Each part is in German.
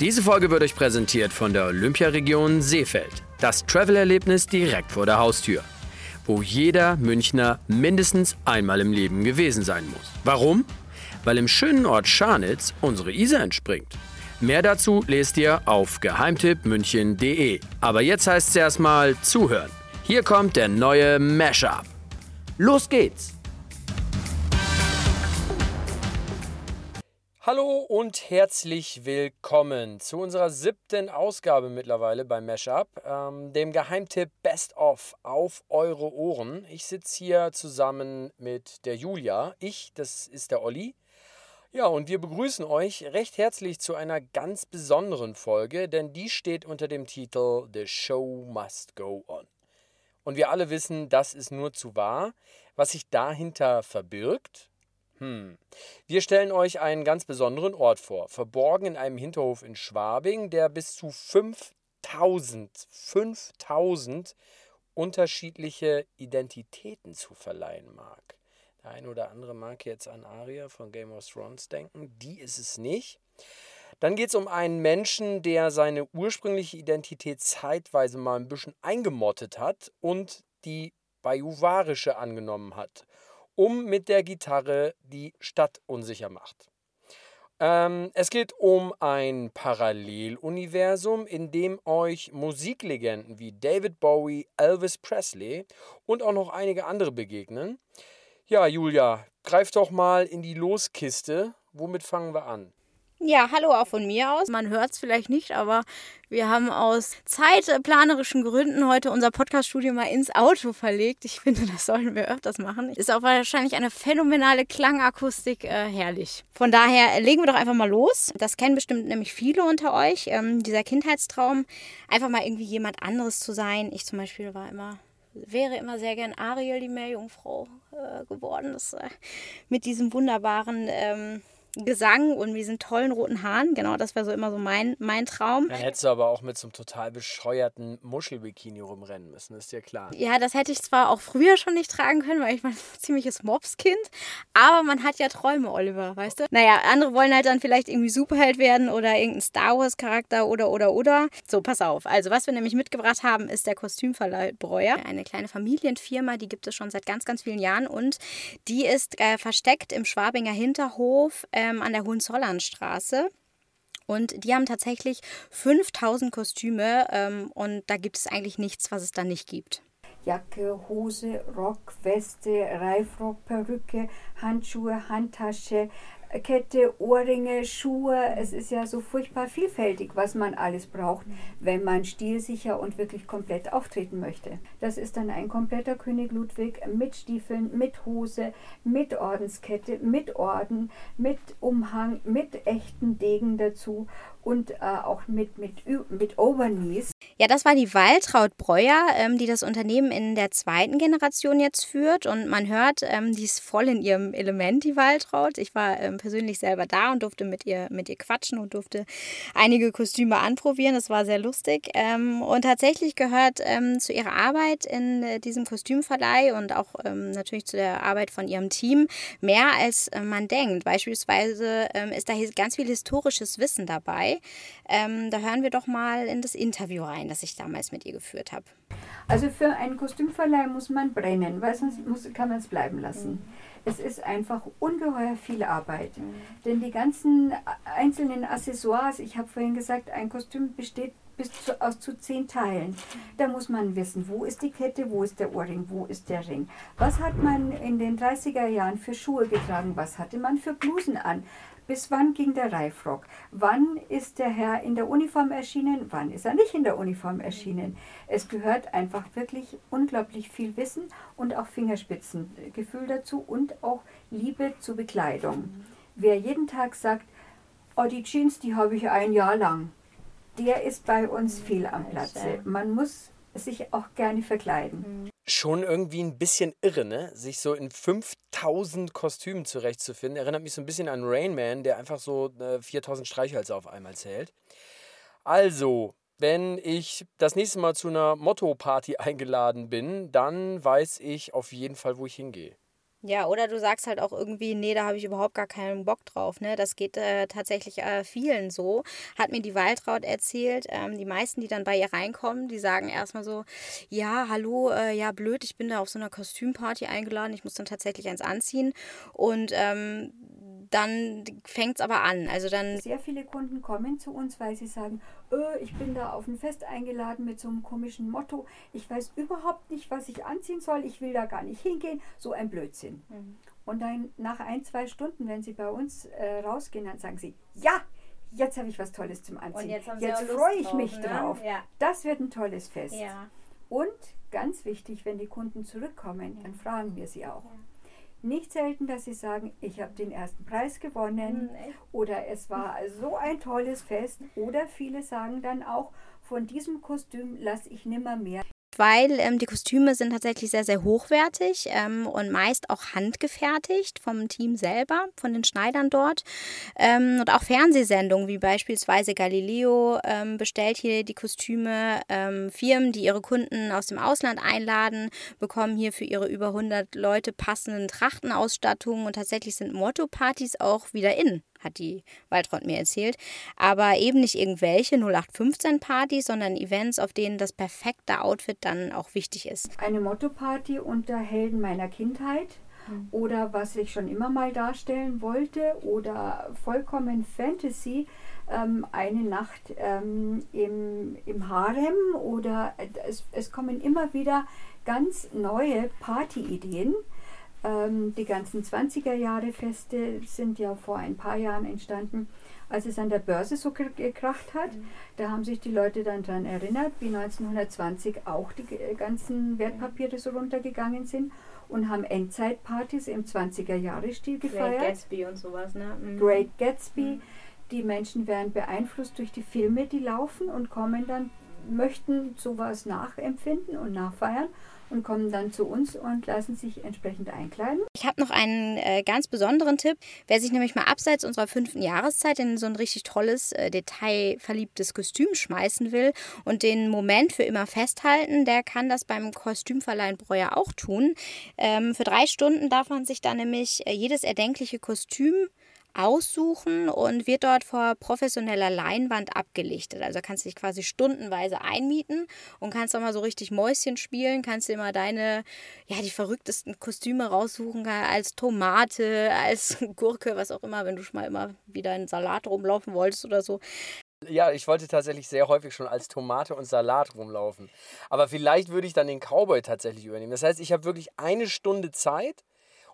Diese Folge wird euch präsentiert von der Olympiaregion Seefeld. Das Travel-Erlebnis direkt vor der Haustür wo jeder Münchner mindestens einmal im Leben gewesen sein muss. Warum? Weil im schönen Ort Scharnitz unsere Isar entspringt. Mehr dazu lest ihr auf geheimtippmünchen.de. Aber jetzt heißt es erstmal zuhören. Hier kommt der neue Mashup. Los geht's! Hallo und herzlich willkommen zu unserer siebten Ausgabe mittlerweile beim Mashup, ähm, dem Geheimtipp Best of auf eure Ohren. Ich sitze hier zusammen mit der Julia. Ich, das ist der Olli. Ja, und wir begrüßen euch recht herzlich zu einer ganz besonderen Folge, denn die steht unter dem Titel The Show Must Go On. Und wir alle wissen, das ist nur zu wahr. Was sich dahinter verbirgt, hm. Wir stellen euch einen ganz besonderen Ort vor, verborgen in einem Hinterhof in Schwabing, der bis zu 5000, 5000 unterschiedliche Identitäten zu verleihen mag. Der eine oder andere mag jetzt an Arya von Game of Thrones denken, die ist es nicht. Dann geht es um einen Menschen, der seine ursprüngliche Identität zeitweise mal ein bisschen eingemottet hat und die bajuwarische angenommen hat um mit der Gitarre die Stadt unsicher macht. Ähm, es geht um ein Paralleluniversum, in dem euch Musiklegenden wie David Bowie, Elvis Presley und auch noch einige andere begegnen. Ja, Julia, greif doch mal in die Loskiste. Womit fangen wir an? Ja, hallo auch von mir aus. Man hört es vielleicht nicht, aber wir haben aus zeitplanerischen Gründen heute unser Podcaststudio mal ins Auto verlegt. Ich finde, das sollten wir öfters machen. Ist auch wahrscheinlich eine phänomenale Klangakustik äh, herrlich. Von daher legen wir doch einfach mal los. Das kennen bestimmt nämlich viele unter euch. Ähm, dieser Kindheitstraum, einfach mal irgendwie jemand anderes zu sein. Ich zum Beispiel war immer wäre immer sehr gern Ariel, die Meerjungfrau, äh, geworden. Das, äh, mit diesem wunderbaren ähm, Gesang und diesen tollen roten Haaren. Genau, das wäre so immer so mein, mein Traum. Dann hättest du aber auch mit so einem total bescheuerten Muschelbikini rumrennen müssen, ist dir klar. Ja, das hätte ich zwar auch früher schon nicht tragen können, weil ich war ein ziemliches Mobskind, aber man hat ja Träume, Oliver, weißt du? Naja, andere wollen halt dann vielleicht irgendwie Superheld werden oder irgendein Star Wars Charakter oder oder oder. So, pass auf. Also, was wir nämlich mitgebracht haben, ist der Kostümverleih Breuer. Eine kleine Familienfirma, die gibt es schon seit ganz, ganz vielen Jahren und die ist äh, versteckt im Schwabinger Hinterhof. Äh, ähm, an der Hohenzollernstraße. Und die haben tatsächlich 5000 Kostüme ähm, und da gibt es eigentlich nichts, was es da nicht gibt. Jacke, Hose, Rock, Weste, Reifrock, Perücke, Handschuhe, Handtasche, Kette, Ohrringe, Schuhe. Es ist ja so furchtbar vielfältig, was man alles braucht, wenn man stilsicher und wirklich komplett auftreten möchte. Das ist dann ein kompletter König Ludwig mit Stiefeln, mit Hose, mit Ordenskette, mit Orden, mit Umhang, mit echten Degen dazu und äh, auch mit, mit, mit Overknees. Ja, das war die Waltraud Breuer, ähm, die das Unternehmen in der zweiten Generation jetzt führt. Und man hört, ähm, die ist voll in ihrem Element, die Waltraud. Ich war ähm, persönlich selber da und durfte mit ihr, mit ihr quatschen und durfte einige Kostüme anprobieren. Das war sehr lustig. Ähm, und tatsächlich gehört ähm, zu ihrer Arbeit in äh, diesem Kostümverleih und auch ähm, natürlich zu der Arbeit von ihrem Team mehr als äh, man denkt. Beispielsweise ist da ganz viel historisches Wissen dabei da hören wir doch mal in das Interview rein, das ich damals mit ihr geführt habe. Also für einen Kostümverleih muss man brennen, weil sonst muss, kann man es bleiben lassen. Mhm. Es ist einfach ungeheuer viel Arbeit. Mhm. Denn die ganzen einzelnen Accessoires, ich habe vorhin gesagt, ein Kostüm besteht bis zu, aus zu zehn Teilen. Da muss man wissen, wo ist die Kette, wo ist der Ohrring, wo ist der Ring. Was hat man in den 30er Jahren für Schuhe getragen, was hatte man für Blusen an. Bis wann ging der Reifrock? Wann ist der Herr in der Uniform erschienen? Wann ist er nicht in der Uniform erschienen? Es gehört einfach wirklich unglaublich viel Wissen und auch Fingerspitzengefühl dazu und auch Liebe zur Bekleidung. Wer jeden Tag sagt, oh, die Jeans, die habe ich ein Jahr lang, der ist bei uns fehl am Platze. Man muss sich auch gerne verkleiden. Schon irgendwie ein bisschen irre, ne? Sich so in 5000 Kostümen zurechtzufinden. Erinnert mich so ein bisschen an Rain Man, der einfach so äh, 4000 Streichhölzer auf einmal zählt. Also, wenn ich das nächste Mal zu einer Motto-Party eingeladen bin, dann weiß ich auf jeden Fall, wo ich hingehe. Ja, oder du sagst halt auch irgendwie, nee, da habe ich überhaupt gar keinen Bock drauf. Ne? Das geht äh, tatsächlich äh, vielen so. Hat mir die Waltraud erzählt. Ähm, die meisten, die dann bei ihr reinkommen, die sagen erstmal so, ja, hallo, äh, ja, blöd, ich bin da auf so einer Kostümparty eingeladen, ich muss dann tatsächlich eins anziehen. Und ähm, dann fängt es aber an. Also dann. Sehr viele Kunden kommen zu uns, weil sie sagen, öh, ich bin da auf ein Fest eingeladen mit so einem komischen Motto. Ich weiß überhaupt nicht, was ich anziehen soll. Ich will da gar nicht hingehen. So ein Blödsinn. Mhm. Und dann nach ein, zwei Stunden, wenn sie bei uns äh, rausgehen, dann sagen sie, ja, jetzt habe ich was Tolles zum Anziehen. Und jetzt, jetzt freue ich mich ne? drauf. Ja. Das wird ein tolles Fest. Ja. Und ganz wichtig, wenn die Kunden zurückkommen, dann fragen wir sie auch. Nicht selten, dass sie sagen, ich habe den ersten Preis gewonnen. Mhm, oder es war so ein tolles Fest. Oder viele sagen dann auch, von diesem Kostüm lasse ich nimmer mehr weil ähm, die Kostüme sind tatsächlich sehr, sehr hochwertig ähm, und meist auch handgefertigt vom Team selber, von den Schneidern dort. Ähm, und auch Fernsehsendungen wie beispielsweise Galileo ähm, bestellt hier die Kostüme. Ähm, Firmen, die ihre Kunden aus dem Ausland einladen, bekommen hier für ihre über 100 Leute passenden Trachtenausstattungen und tatsächlich sind Motto-Partys auch wieder in hat die Waltraud mir erzählt. Aber eben nicht irgendwelche 0815-Partys, sondern Events, auf denen das perfekte Outfit dann auch wichtig ist. Eine Motto-Party unter Helden meiner Kindheit mhm. oder was ich schon immer mal darstellen wollte oder vollkommen Fantasy. Ähm, eine Nacht ähm, im, im Harem oder es, es kommen immer wieder ganz neue Partyideen. Ähm, die ganzen 20er Jahre Feste sind ja vor ein paar Jahren entstanden, als es an der Börse so gekracht hat. Mhm. Da haben sich die Leute dann daran erinnert, wie 1920 auch die ganzen Wertpapiere so runtergegangen sind und haben Endzeitpartys im 20er Jahre Stil gefeiert. Great Gatsby und sowas, ne? Mhm. Great Gatsby. Mhm. Die Menschen werden beeinflusst durch die Filme, die laufen und kommen dann, möchten sowas nachempfinden und nachfeiern und kommen dann zu uns und lassen sich entsprechend einkleiden. Ich habe noch einen äh, ganz besonderen Tipp. Wer sich nämlich mal abseits unserer fünften Jahreszeit in so ein richtig tolles, äh, detailverliebtes Kostüm schmeißen will und den Moment für immer festhalten, der kann das beim Kostümverleihen Breuer auch tun. Ähm, für drei Stunden darf man sich dann nämlich äh, jedes erdenkliche Kostüm aussuchen und wird dort vor professioneller Leinwand abgelichtet. Also kannst du dich quasi stundenweise einmieten und kannst auch mal so richtig Mäuschen spielen, kannst dir mal deine, ja, die verrücktesten Kostüme raussuchen, als Tomate, als Gurke, was auch immer, wenn du schon mal immer wieder in Salat rumlaufen wolltest oder so. Ja, ich wollte tatsächlich sehr häufig schon als Tomate und Salat rumlaufen. Aber vielleicht würde ich dann den Cowboy tatsächlich übernehmen. Das heißt, ich habe wirklich eine Stunde Zeit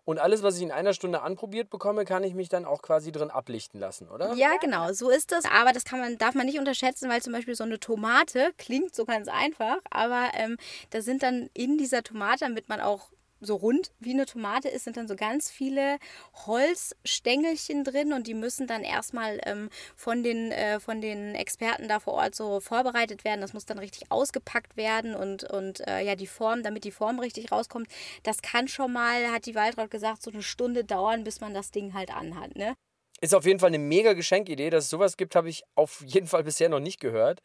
und alles, was ich in einer Stunde anprobiert bekomme, kann ich mich dann auch quasi drin ablichten lassen, oder? Ja, genau, so ist das. Aber das kann man, darf man nicht unterschätzen, weil zum Beispiel so eine Tomate klingt so ganz einfach, aber ähm, da sind dann in dieser Tomate, damit man auch so rund wie eine Tomate ist, sind dann so ganz viele Holzstängelchen drin und die müssen dann erstmal ähm, von, den, äh, von den Experten da vor Ort so vorbereitet werden. Das muss dann richtig ausgepackt werden und, und äh, ja, die Form, damit die Form richtig rauskommt, das kann schon mal, hat die Waldraut gesagt, so eine Stunde dauern, bis man das Ding halt anhat. Ne? Ist auf jeden Fall eine mega Geschenkidee. Dass es sowas gibt, habe ich auf jeden Fall bisher noch nicht gehört.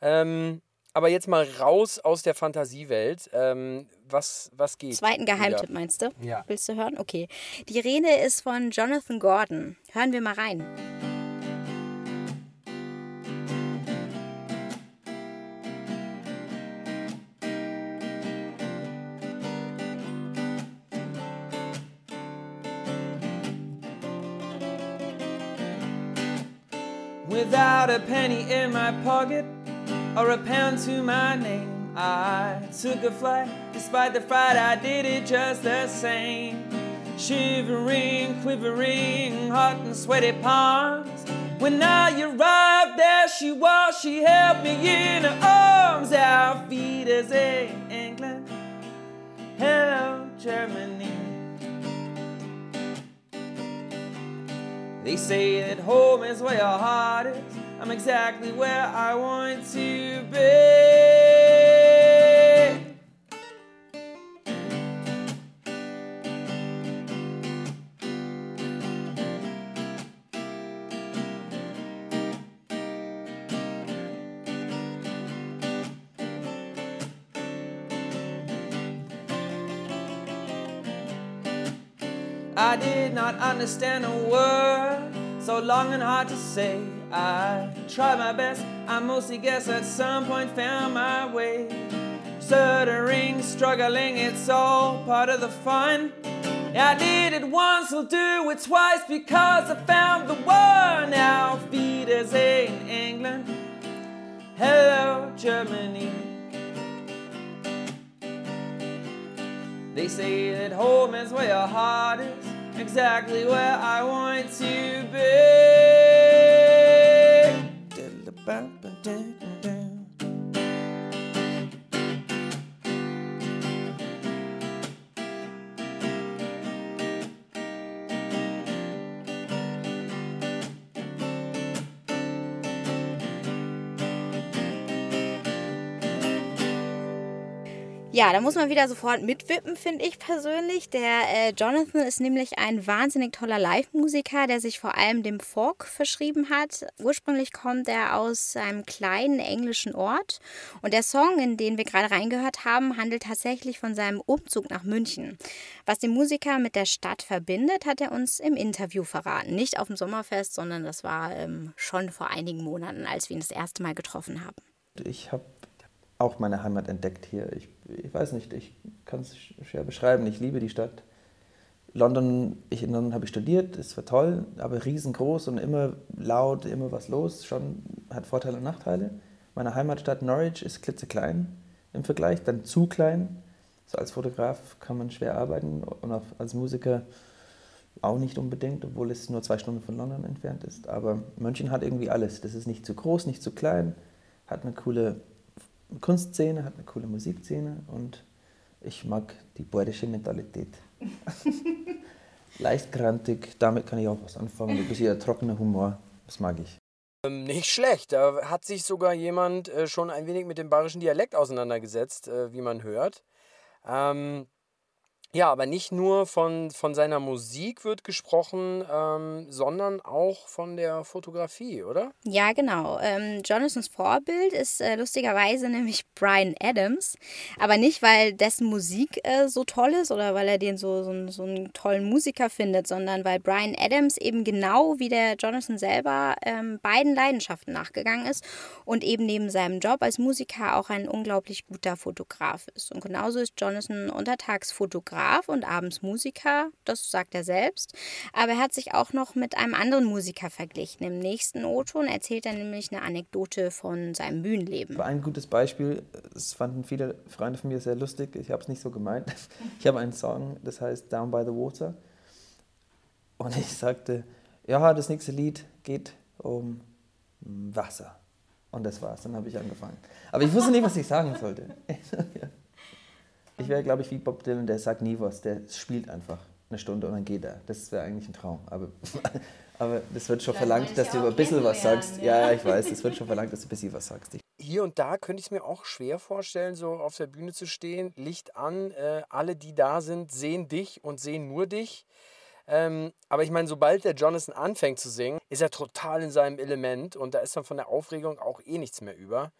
Ähm, aber jetzt mal raus aus der Fantasiewelt. Ähm, was, was geht? Zweiten Geheimtipp wieder? meinst du? Ja. Willst du hören? Okay. Die Rede ist von Jonathan Gordon. Hören wir mal rein. Without a penny in my pocket or a pound to my name. I took a flight, despite the fright, I did it just the same. Shivering, quivering, hot and sweaty palms. When I arrived, there she was, she held me in her arms. Our feet as in England, hello, Germany. They say that home is where your heart is. I'm exactly where I want to be. I did not understand a word, so long and hard to say. I tried my best, I mostly guess at some point found my way. Stuttering, struggling, it's all part of the fun. I did it once, I'll do it twice because I found the one. Now, feed us in England. Hello, Germany. They say that home is where your heart is, exactly where I want to be. Ja, da muss man wieder sofort mitwippen, finde ich persönlich. Der äh, Jonathan ist nämlich ein wahnsinnig toller Live-Musiker, der sich vor allem dem Folk verschrieben hat. Ursprünglich kommt er aus einem kleinen englischen Ort und der Song, in den wir gerade reingehört haben, handelt tatsächlich von seinem Umzug nach München. Was den Musiker mit der Stadt verbindet, hat er uns im Interview verraten. Nicht auf dem Sommerfest, sondern das war ähm, schon vor einigen Monaten, als wir ihn das erste Mal getroffen haben. Ich habe auch meine Heimat entdeckt hier. Ich, ich weiß nicht, ich kann es schwer beschreiben. Ich liebe die Stadt. London, ich in London habe ich studiert, es war toll, aber riesengroß und immer laut, immer was los. Schon hat Vorteile und Nachteile. Meine Heimatstadt Norwich ist klitzeklein im Vergleich, dann zu klein. So als Fotograf kann man schwer arbeiten und auch als Musiker auch nicht unbedingt, obwohl es nur zwei Stunden von London entfernt ist. Aber München hat irgendwie alles. Das ist nicht zu groß, nicht zu klein, hat eine coole Kunstszene, hat eine coole Musikszene und ich mag die bayerische Mentalität. Leicht grantig, damit kann ich auch was anfangen. Ein bisschen trockener Humor, das mag ich. Ähm, nicht schlecht. Da hat sich sogar jemand äh, schon ein wenig mit dem bayerischen Dialekt auseinandergesetzt, äh, wie man hört. Ähm, ja, aber nicht nur von, von seiner Musik wird gesprochen, ähm, sondern auch von der Fotografie, oder? Ja, genau. Ähm, Jonathans Vorbild ist äh, lustigerweise nämlich Brian Adams. Aber nicht, weil dessen Musik äh, so toll ist oder weil er den so, so, so, einen tollen Musiker findet, sondern weil Brian Adams eben genau wie der Jonathan selber ähm, beiden Leidenschaften nachgegangen ist und eben neben seinem Job als Musiker auch ein unglaublich guter Fotograf ist. Und genauso ist Jonathan Untertagsfotograf und abends Musiker, das sagt er selbst. Aber er hat sich auch noch mit einem anderen Musiker verglichen. Im nächsten O-Ton erzählt er nämlich eine Anekdote von seinem Bühnenleben. Ein gutes Beispiel, das fanden viele Freunde von mir sehr lustig, ich habe es nicht so gemeint. Ich habe einen Song, das heißt Down by the Water. Und ich sagte, ja, das nächste Lied geht um Wasser. Und das war's, dann habe ich angefangen. Aber ich wusste nicht, was ich sagen sollte. Ich wäre, glaube ich, wie Bob Dylan, der sagt nie was, der spielt einfach eine Stunde und dann geht er. Das wäre eigentlich ein Traum. Aber, aber das wird schon verlangt, dass du über ein bisschen was sagst. Ja, ja, ich weiß, es wird schon verlangt, dass du ein bisschen was sagst. Hier und da könnte ich es mir auch schwer vorstellen, so auf der Bühne zu stehen, Licht an, äh, alle, die da sind, sehen dich und sehen nur dich. Ähm, aber ich meine, sobald der Jonathan anfängt zu singen, ist er total in seinem Element und da ist dann von der Aufregung auch eh nichts mehr über.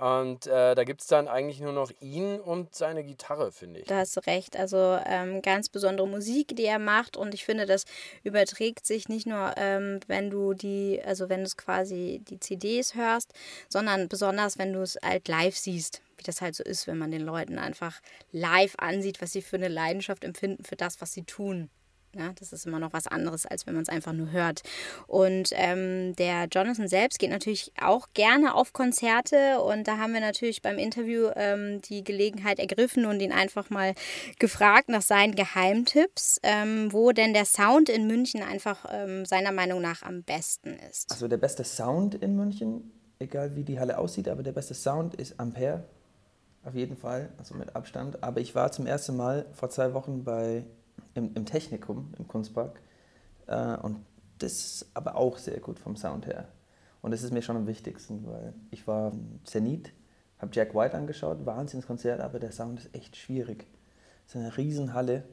Und äh, da gibt es dann eigentlich nur noch ihn und seine Gitarre, finde ich. Da hast du recht. Also ähm, ganz besondere Musik, die er macht. Und ich finde, das überträgt sich nicht nur, ähm, wenn du die, also wenn du quasi die CDs hörst, sondern besonders, wenn du es halt live siehst wie das halt so ist, wenn man den Leuten einfach live ansieht, was sie für eine Leidenschaft empfinden für das, was sie tun. Ja, das ist immer noch was anderes, als wenn man es einfach nur hört. Und ähm, der Jonathan selbst geht natürlich auch gerne auf Konzerte und da haben wir natürlich beim Interview ähm, die Gelegenheit ergriffen und ihn einfach mal gefragt nach seinen Geheimtipps, ähm, wo denn der Sound in München einfach ähm, seiner Meinung nach am besten ist. Also der beste Sound in München, egal wie die Halle aussieht, aber der beste Sound ist Ampere, auf jeden Fall, also mit Abstand. Aber ich war zum ersten Mal vor zwei Wochen bei im, im Technikum, im Kunstpark. Äh, und das ist aber auch sehr gut vom Sound her. Und das ist mir schon am wichtigsten, weil ich war Zenit, habe Jack White angeschaut, Wahnsinnskonzert, aber der Sound ist echt schwierig. Es ist eine Riesenhalle.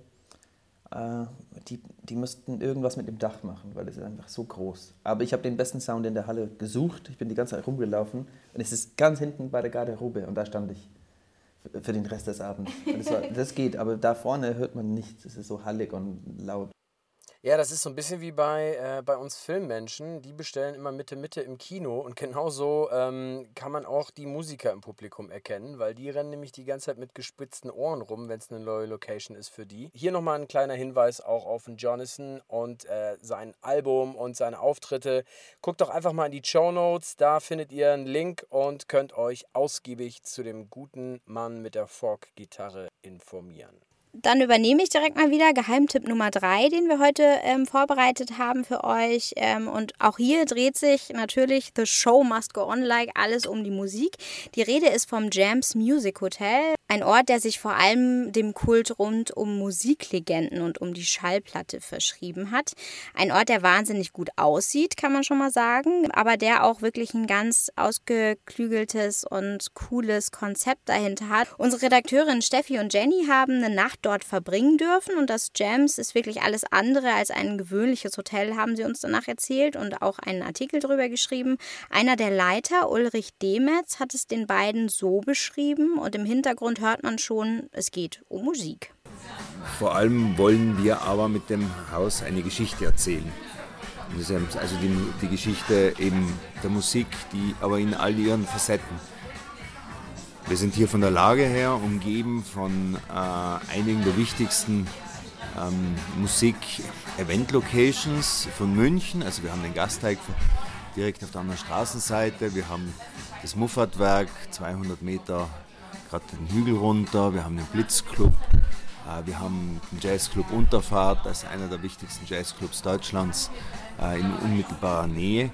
Äh, die, die müssten irgendwas mit dem Dach machen, weil es ist einfach so groß. Aber ich habe den besten Sound in der Halle gesucht. Ich bin die ganze Zeit rumgelaufen und es ist ganz hinten bei der Garderobe und da stand ich für- den Rest des Abends. Das, war, das geht, aber da vorne hört man nichts. Es ist so hallig und laut. Ja, das ist so ein bisschen wie bei, äh, bei uns Filmmenschen. Die bestellen immer Mitte, Mitte im Kino. Und genauso ähm, kann man auch die Musiker im Publikum erkennen, weil die rennen nämlich die ganze Zeit mit gespitzten Ohren rum, wenn es eine neue Location ist für die. Hier nochmal ein kleiner Hinweis auch auf den Jonathan und äh, sein Album und seine Auftritte. Guckt doch einfach mal in die Show Notes. Da findet ihr einen Link und könnt euch ausgiebig zu dem guten Mann mit der Folk-Gitarre informieren. Dann übernehme ich direkt mal wieder Geheimtipp Nummer 3, den wir heute ähm, vorbereitet haben für euch. Ähm, und auch hier dreht sich natürlich The Show Must Go On Like alles um die Musik. Die Rede ist vom Jams Music Hotel, ein Ort, der sich vor allem dem Kult rund um Musiklegenden und um die Schallplatte verschrieben hat. Ein Ort, der wahnsinnig gut aussieht, kann man schon mal sagen, aber der auch wirklich ein ganz ausgeklügeltes und cooles Konzept dahinter hat. Unsere Redakteurin Steffi und Jenny haben eine Nacht dort verbringen dürfen und das Jams ist wirklich alles andere als ein gewöhnliches Hotel, haben sie uns danach erzählt und auch einen Artikel darüber geschrieben. Einer der Leiter, Ulrich Demetz, hat es den beiden so beschrieben und im Hintergrund hört man schon, es geht um Musik. Vor allem wollen wir aber mit dem Haus eine Geschichte erzählen. Also die, die Geschichte eben der Musik, die aber in all ihren Facetten. Wir sind hier von der Lage her umgeben von äh, einigen der wichtigsten ähm, Musik-Event-Locations von München. Also wir haben den Gasteig direkt auf der anderen Straßenseite, wir haben das Muffatwerk 200 Meter gerade den Hügel runter, wir haben den Blitzclub, äh, wir haben den Jazzclub Unterfahrt, das ist einer der wichtigsten Jazzclubs Deutschlands äh, in unmittelbarer Nähe.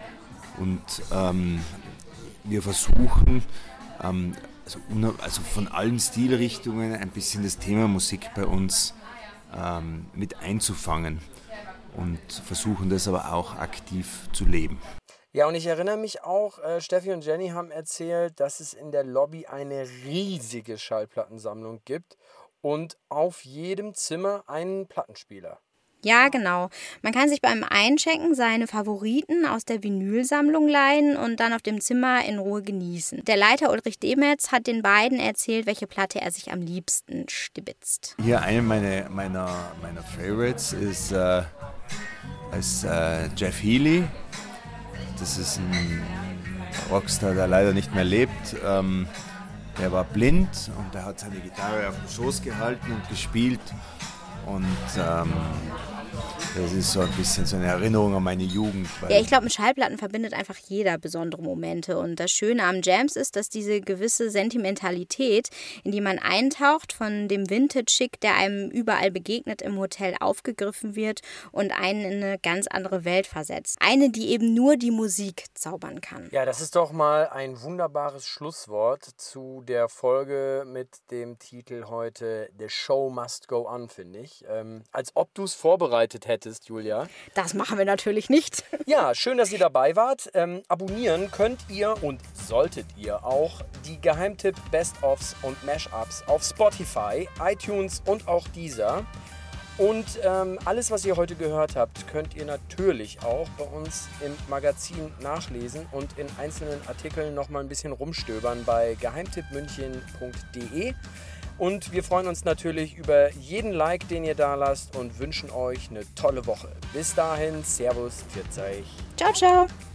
Und ähm, wir versuchen, ähm, also, also von allen Stilrichtungen ein bisschen das Thema Musik bei uns ähm, mit einzufangen und versuchen das aber auch aktiv zu leben. Ja, und ich erinnere mich auch, äh, Steffi und Jenny haben erzählt, dass es in der Lobby eine riesige Schallplattensammlung gibt und auf jedem Zimmer einen Plattenspieler. Ja, genau. Man kann sich beim Einchecken seine Favoriten aus der Vinylsammlung leihen und dann auf dem Zimmer in Ruhe genießen. Der Leiter Ulrich Demetz hat den beiden erzählt, welche Platte er sich am liebsten stibitzt. Hier eine meiner, meiner, meiner Favorites ist, äh, ist äh, Jeff Healy. Das ist ein Rockstar, der leider nicht mehr lebt. Ähm, der war blind und der hat seine Gitarre auf dem Schoß gehalten und gespielt. Und ähm, das ist so ein bisschen so eine Erinnerung an meine Jugend. weil- Ja, ich glaube, mit Schallplatten verbindet einfach jeder besondere Momente. Und das Schöne am Jams ist, dass diese gewisse Sentimentalität, in die man eintaucht, von dem Vintage-Schick, der einem überall begegnet im Hotel, aufgegriffen wird und einen in eine ganz andere Welt versetzt. Eine, die eben nur die Musik zaubern kann. Ja, das ist doch mal ein wunderbares Schlusswort zu der Folge mit dem Titel heute The Show Must Go On, finde ich. Ähm, als ob du es vorbereitet hättest, Julia. Das machen wir natürlich nicht. Ja, schön, dass ihr dabei wart. Ähm, abonnieren könnt ihr und solltet ihr auch die Geheimtipp Best-ofs und Mashups auf Spotify, iTunes und auch dieser. Und ähm, alles, was ihr heute gehört habt, könnt ihr natürlich auch bei uns im Magazin nachlesen und in einzelnen Artikeln nochmal ein bisschen rumstöbern bei geheimtippmünchen.de. Und wir freuen uns natürlich über jeden Like, den ihr da lasst und wünschen euch eine tolle Woche. Bis dahin, Servus, pfiat euch. Ciao, ciao.